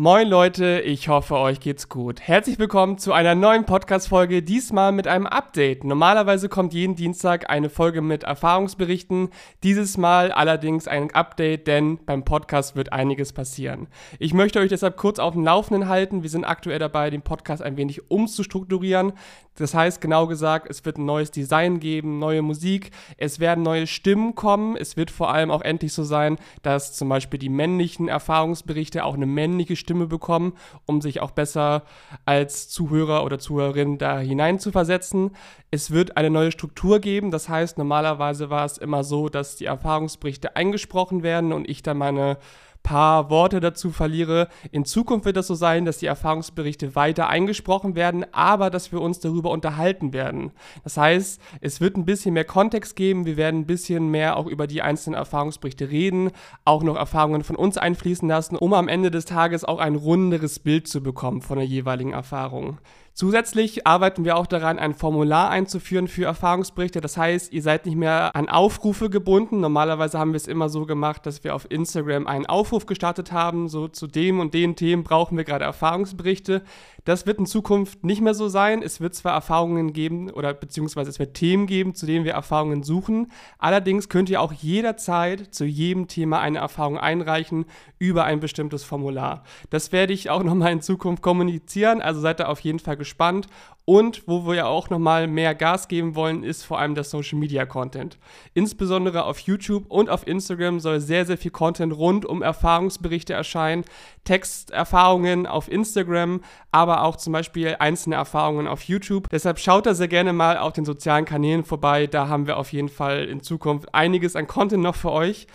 Moin Leute, ich hoffe, euch geht's gut. Herzlich willkommen zu einer neuen Podcast-Folge, diesmal mit einem Update. Normalerweise kommt jeden Dienstag eine Folge mit Erfahrungsberichten, dieses Mal allerdings ein Update, denn beim Podcast wird einiges passieren. Ich möchte euch deshalb kurz auf dem Laufenden halten. Wir sind aktuell dabei, den Podcast ein wenig umzustrukturieren. Das heißt, genau gesagt, es wird ein neues Design geben, neue Musik, es werden neue Stimmen kommen. Es wird vor allem auch endlich so sein, dass zum Beispiel die männlichen Erfahrungsberichte auch eine männliche Stimme Stimme bekommen, um sich auch besser als Zuhörer oder Zuhörerin da hinein zu versetzen. Es wird eine neue Struktur geben. Das heißt, normalerweise war es immer so, dass die Erfahrungsberichte eingesprochen werden und ich dann meine paar Worte dazu verliere. In Zukunft wird es so sein, dass die Erfahrungsberichte weiter eingesprochen werden, aber dass wir uns darüber unterhalten werden. Das heißt, es wird ein bisschen mehr Kontext geben, wir werden ein bisschen mehr auch über die einzelnen Erfahrungsberichte reden, auch noch Erfahrungen von uns einfließen lassen, um am Ende des Tages auch ein runderes Bild zu bekommen von der jeweiligen Erfahrung. Zusätzlich arbeiten wir auch daran, ein Formular einzuführen für Erfahrungsberichte. Das heißt, ihr seid nicht mehr an Aufrufe gebunden. Normalerweise haben wir es immer so gemacht, dass wir auf Instagram einen Aufruf gestartet haben, so zu dem und den Themen brauchen wir gerade Erfahrungsberichte. Das wird in Zukunft nicht mehr so sein. Es wird zwar Erfahrungen geben oder beziehungsweise es wird Themen geben, zu denen wir Erfahrungen suchen. Allerdings könnt ihr auch jederzeit zu jedem Thema eine Erfahrung einreichen über ein bestimmtes Formular. Das werde ich auch nochmal in Zukunft kommunizieren. Also seid da auf jeden Fall gespannt. Und wo wir ja auch nochmal mehr Gas geben wollen, ist vor allem der Social Media Content. Insbesondere auf YouTube und auf Instagram soll sehr, sehr viel Content rund um Erfahrungsberichte erscheinen. Texterfahrungen auf Instagram, aber auch zum Beispiel einzelne Erfahrungen auf YouTube. Deshalb schaut da sehr gerne mal auf den sozialen Kanälen vorbei. Da haben wir auf jeden Fall in Zukunft einiges an Content noch für euch.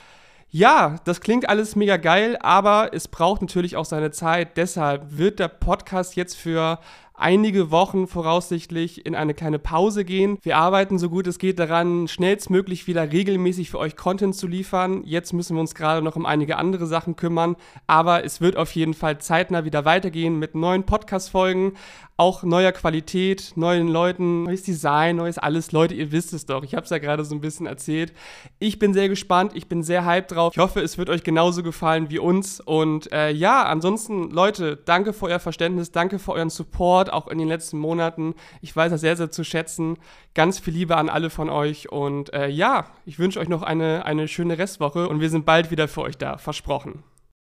Ja, das klingt alles mega geil, aber es braucht natürlich auch seine Zeit. Deshalb wird der Podcast jetzt für einige Wochen voraussichtlich in eine kleine Pause gehen. Wir arbeiten so gut es geht daran, schnellstmöglich wieder regelmäßig für euch Content zu liefern. Jetzt müssen wir uns gerade noch um einige andere Sachen kümmern, aber es wird auf jeden Fall zeitnah wieder weitergehen mit neuen Podcast-Folgen, auch neuer Qualität, neuen Leuten, neues Design, neues alles. Leute, ihr wisst es doch. Ich habe es ja gerade so ein bisschen erzählt. Ich bin sehr gespannt, ich bin sehr hyped drauf. Ich hoffe, es wird euch genauso gefallen wie uns. Und äh, ja, ansonsten, Leute, danke für euer Verständnis, danke für euren Support, auch in den letzten Monaten. Ich weiß das sehr, sehr zu schätzen. Ganz viel Liebe an alle von euch. Und äh, ja, ich wünsche euch noch eine, eine schöne Restwoche und wir sind bald wieder für euch da. Versprochen.